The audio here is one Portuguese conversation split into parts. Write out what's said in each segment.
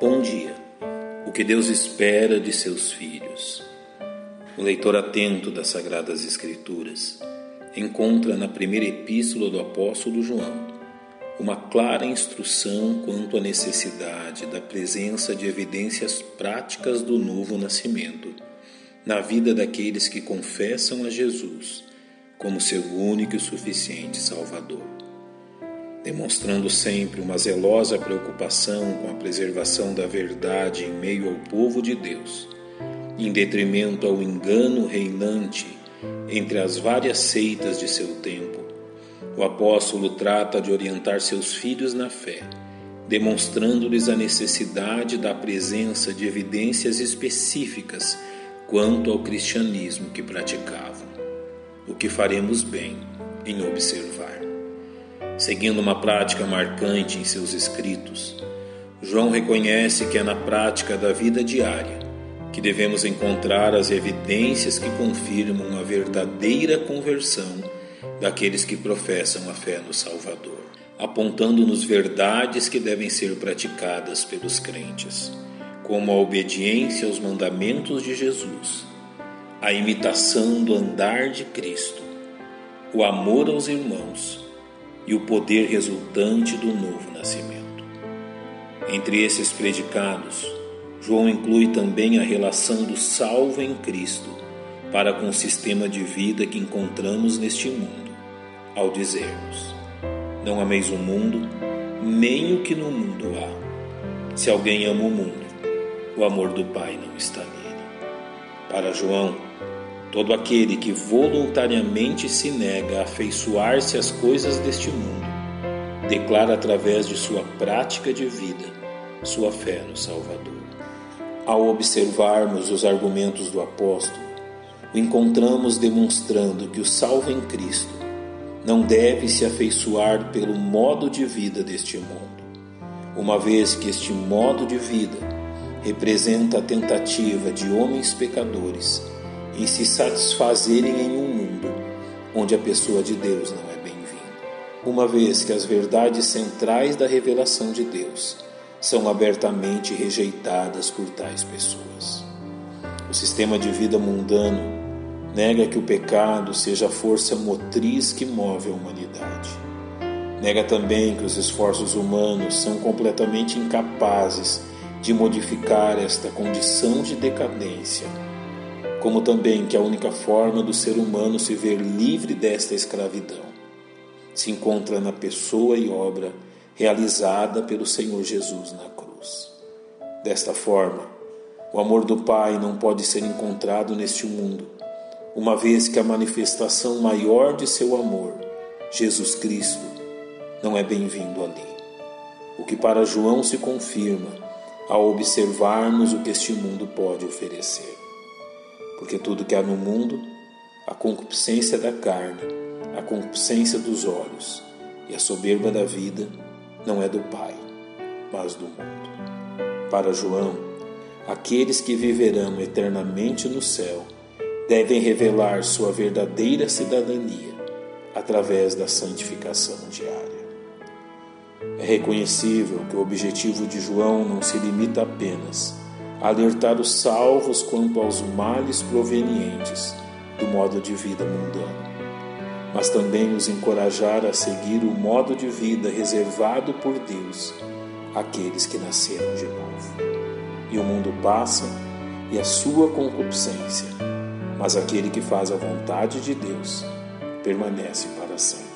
Bom dia. O que Deus espera de seus filhos. O leitor atento das Sagradas Escrituras encontra na primeira epístola do apóstolo João uma clara instrução quanto à necessidade da presença de evidências práticas do novo nascimento na vida daqueles que confessam a Jesus como seu único e suficiente Salvador demonstrando sempre uma zelosa preocupação com a preservação da verdade em meio ao povo de Deus, em detrimento ao engano reinante entre as várias seitas de seu tempo. O apóstolo trata de orientar seus filhos na fé, demonstrando-lhes a necessidade da presença de evidências específicas quanto ao cristianismo que praticavam, o que faremos bem em observar. Seguindo uma prática marcante em seus escritos, João reconhece que é na prática da vida diária que devemos encontrar as evidências que confirmam a verdadeira conversão daqueles que professam a fé no Salvador, apontando-nos verdades que devem ser praticadas pelos crentes, como a obediência aos mandamentos de Jesus, a imitação do andar de Cristo, o amor aos irmãos e o poder resultante do novo nascimento. Entre esses predicados, João inclui também a relação do salvo em Cristo para com o sistema de vida que encontramos neste mundo, ao dizermos: Não ameis o mundo, nem o que no mundo há. Se alguém ama o mundo, o amor do Pai não está nele. Para João, Todo aquele que voluntariamente se nega a afeiçoar-se às coisas deste mundo, declara através de sua prática de vida sua fé no Salvador. Ao observarmos os argumentos do apóstolo, o encontramos demonstrando que o salvo em Cristo não deve se afeiçoar pelo modo de vida deste mundo, uma vez que este modo de vida representa a tentativa de homens pecadores e se satisfazerem em um mundo onde a pessoa de Deus não é bem-vinda. Uma vez que as verdades centrais da revelação de Deus são abertamente rejeitadas por tais pessoas. O sistema de vida mundano nega que o pecado seja a força motriz que move a humanidade. Nega também que os esforços humanos são completamente incapazes de modificar esta condição de decadência como também que a única forma do ser humano se ver livre desta escravidão se encontra na pessoa e obra realizada pelo Senhor Jesus na cruz. Desta forma, o amor do Pai não pode ser encontrado neste mundo, uma vez que a manifestação maior de seu amor, Jesus Cristo, não é bem-vindo ali. O que para João se confirma ao observarmos o que este mundo pode oferecer porque tudo que há no mundo, a concupiscência da carne, a concupiscência dos olhos e a soberba da vida, não é do Pai, mas do mundo. Para João, aqueles que viverão eternamente no céu devem revelar sua verdadeira cidadania através da santificação diária. É reconhecível que o objetivo de João não se limita apenas alertar os salvos quanto aos males provenientes do modo de vida mundano, mas também os encorajar a seguir o modo de vida reservado por Deus àqueles que nasceram de novo. E o mundo passa e a sua concupiscência, mas aquele que faz a vontade de Deus permanece para sempre.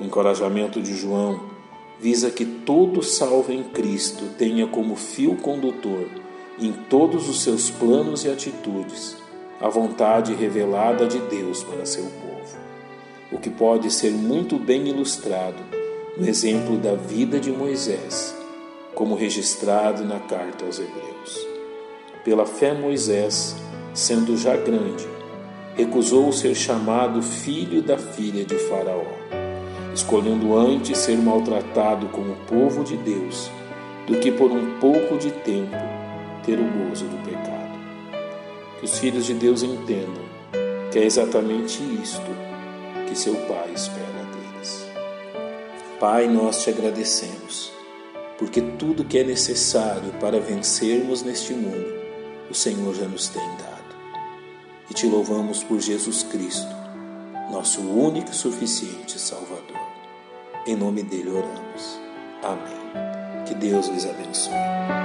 O encorajamento de João visa que todo salvo em Cristo tenha como fio condutor em todos os seus planos e atitudes, a vontade revelada de Deus para seu povo, o que pode ser muito bem ilustrado no exemplo da vida de Moisés, como registrado na carta aos Hebreus. Pela fé, Moisés, sendo já grande, recusou ser chamado filho da filha de Faraó, escolhendo antes ser maltratado como povo de Deus do que por um pouco de tempo ter o gozo do pecado. Que os filhos de Deus entendam que é exatamente isto que seu Pai espera deles. Pai, nós te agradecemos porque tudo que é necessário para vencermos neste mundo, o Senhor já nos tem dado. E te louvamos por Jesus Cristo, nosso único e suficiente Salvador. Em nome dele oramos. Amém. Que Deus lhes abençoe.